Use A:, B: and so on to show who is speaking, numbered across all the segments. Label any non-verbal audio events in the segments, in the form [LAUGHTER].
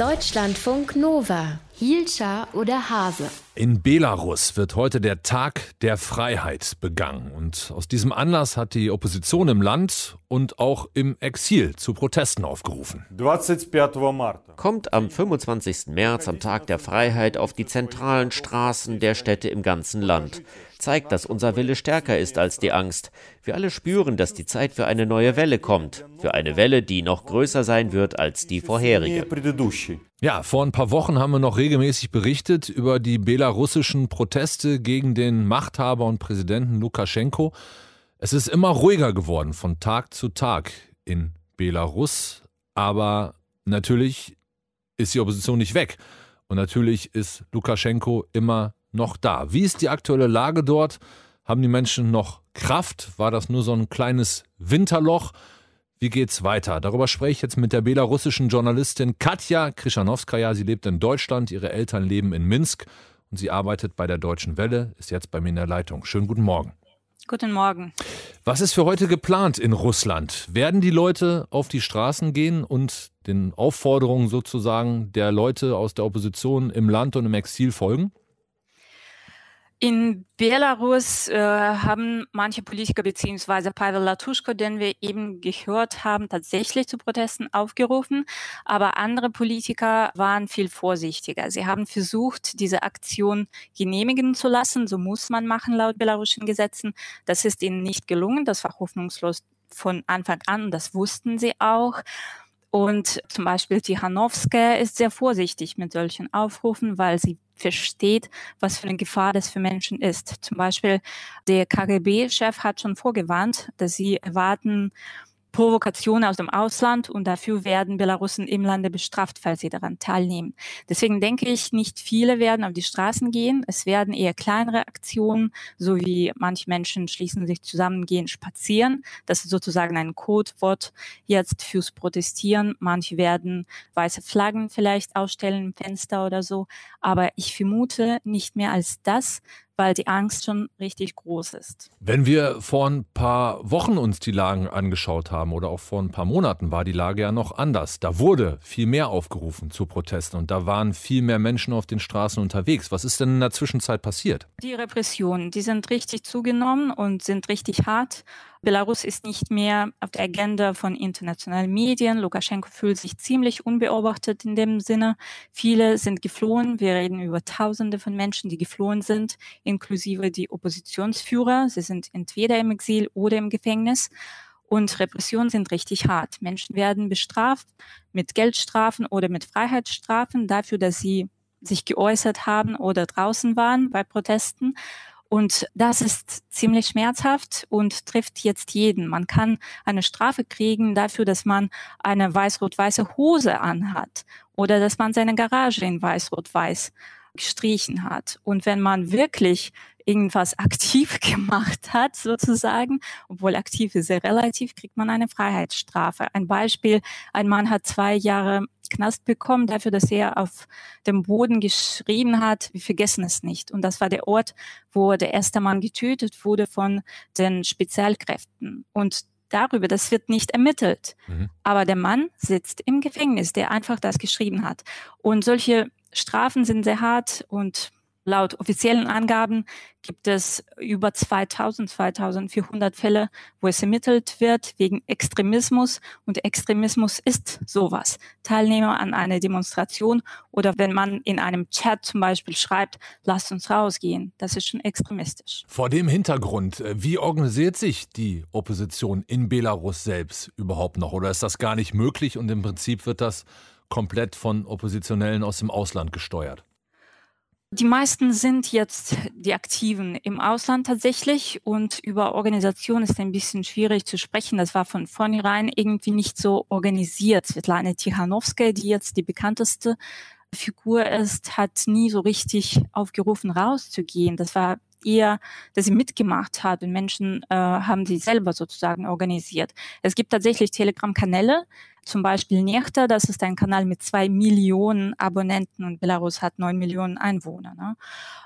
A: Deutschlandfunk Nova. Hielscher oder Hase?
B: In Belarus wird heute der Tag der Freiheit begangen. Und aus diesem Anlass hat die Opposition im Land und auch im Exil zu Protesten aufgerufen.
C: Kommt am 25. März, am Tag der Freiheit, auf die zentralen Straßen der Städte im ganzen Land. Zeigt, dass unser Wille stärker ist als die Angst. Wir alle spüren, dass die Zeit für eine neue Welle kommt. Für eine Welle, die noch größer sein wird als die vorherige.
B: Ja, vor ein paar Wochen haben wir noch regelmäßig berichtet über die belarussischen Proteste gegen den Machthaber und Präsidenten Lukaschenko. Es ist immer ruhiger geworden von Tag zu Tag in Belarus, aber natürlich ist die Opposition nicht weg und natürlich ist Lukaschenko immer noch da. Wie ist die aktuelle Lage dort? Haben die Menschen noch Kraft? War das nur so ein kleines Winterloch? Wie geht's weiter? Darüber spreche ich jetzt mit der belarussischen Journalistin Katja Krischanowskaja. Sie lebt in Deutschland, ihre Eltern leben in Minsk und sie arbeitet bei der Deutschen Welle, ist jetzt bei mir in der Leitung. Schönen guten Morgen.
D: Guten Morgen.
B: Was ist für heute geplant in Russland? Werden die Leute auf die Straßen gehen und den Aufforderungen sozusagen der Leute aus der Opposition im Land und im Exil folgen?
D: In Belarus äh, haben manche Politiker beziehungsweise Pavel Latuschko, den wir eben gehört haben, tatsächlich zu Protesten aufgerufen. Aber andere Politiker waren viel vorsichtiger. Sie haben versucht, diese Aktion genehmigen zu lassen. So muss man machen laut belarussischen Gesetzen. Das ist ihnen nicht gelungen. Das war hoffnungslos von Anfang an. Das wussten sie auch. Und zum Beispiel Tichanowska ist sehr vorsichtig mit solchen Aufrufen, weil sie versteht, was für eine Gefahr das für Menschen ist. Zum Beispiel der KGB-Chef hat schon vorgewarnt, dass sie erwarten, Provokation aus dem Ausland und dafür werden Belarussen im Lande bestraft, falls sie daran teilnehmen. Deswegen denke ich, nicht viele werden auf die Straßen gehen. Es werden eher kleinere Aktionen, so wie manche Menschen schließen sich zusammen, gehen spazieren. Das ist sozusagen ein Codewort jetzt fürs Protestieren. Manche werden weiße Flaggen vielleicht ausstellen im Fenster oder so. Aber ich vermute nicht mehr als das, weil die Angst schon richtig groß ist.
B: Wenn wir vor ein paar Wochen uns die Lagen angeschaut haben oder auch vor ein paar Monaten, war die Lage ja noch anders. Da wurde viel mehr aufgerufen zu Protesten und da waren viel mehr Menschen auf den Straßen unterwegs. Was ist denn in der Zwischenzeit passiert?
D: Die Repressionen, die sind richtig zugenommen und sind richtig hart. Belarus ist nicht mehr auf der Agenda von internationalen Medien. Lukaschenko fühlt sich ziemlich unbeobachtet in dem Sinne. Viele sind geflohen. Wir reden über Tausende von Menschen, die geflohen sind, inklusive die Oppositionsführer. Sie sind entweder im Exil oder im Gefängnis. Und Repressionen sind richtig hart. Menschen werden bestraft mit Geldstrafen oder mit Freiheitsstrafen dafür, dass sie sich geäußert haben oder draußen waren bei Protesten. Und das ist ziemlich schmerzhaft und trifft jetzt jeden. Man kann eine Strafe kriegen dafür, dass man eine weiß-rot-weiße Hose anhat oder dass man seine Garage in weiß-rot-weiß gestrichen hat. Und wenn man wirklich irgendwas [LAUGHS] aktiv gemacht hat, sozusagen, obwohl aktiv ist sehr relativ, kriegt man eine Freiheitsstrafe. Ein Beispiel, ein Mann hat zwei Jahre Knast bekommen dafür, dass er auf dem Boden geschrieben hat, wir vergessen es nicht. Und das war der Ort, wo der erste Mann getötet wurde von den Spezialkräften. Und darüber, das wird nicht ermittelt. Mhm. Aber der Mann sitzt im Gefängnis, der einfach das geschrieben hat. Und solche Strafen sind sehr hart und Laut offiziellen Angaben gibt es über 2000, 2400 Fälle, wo es ermittelt wird wegen Extremismus. Und Extremismus ist sowas. Teilnehmer an einer Demonstration oder wenn man in einem Chat zum Beispiel schreibt, lasst uns rausgehen, das ist schon extremistisch.
B: Vor dem Hintergrund, äh, wie organisiert sich die Opposition in Belarus selbst überhaupt noch? Oder ist das gar nicht möglich und im Prinzip wird das komplett von Oppositionellen aus dem Ausland gesteuert?
D: Die meisten sind jetzt die Aktiven im Ausland tatsächlich und über Organisation ist ein bisschen schwierig zu sprechen. Das war von vornherein irgendwie nicht so organisiert. Svetlana Tichanowskaja, die jetzt die bekannteste Figur ist, hat nie so richtig aufgerufen, rauszugehen. Das war eher, dass sie mitgemacht hat und Menschen äh, haben sie selber sozusagen organisiert. Es gibt tatsächlich Telegram-Kanäle, zum Beispiel Nechta, das ist ein Kanal mit zwei Millionen Abonnenten und Belarus hat neun Millionen Einwohner. Ne?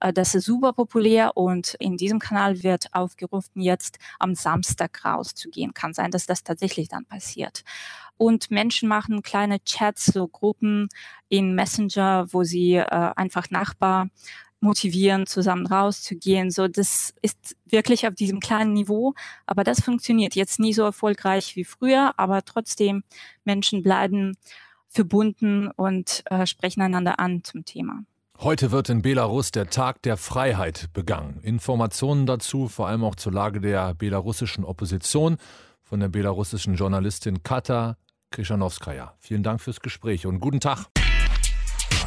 D: Äh, das ist super populär und in diesem Kanal wird aufgerufen, jetzt am Samstag rauszugehen. Kann sein, dass das tatsächlich dann passiert. Und Menschen machen kleine Chats, so Gruppen in Messenger, wo sie äh, einfach Nachbar motivieren, zusammen rauszugehen. So, das ist wirklich auf diesem kleinen Niveau, aber das funktioniert jetzt nie so erfolgreich wie früher, aber trotzdem Menschen bleiben verbunden und äh, sprechen einander an zum Thema.
B: Heute wird in Belarus der Tag der Freiheit begangen. Informationen dazu, vor allem auch zur Lage der belarussischen Opposition, von der belarussischen Journalistin Kata Krischanowskaja. Vielen Dank fürs Gespräch und guten Tag.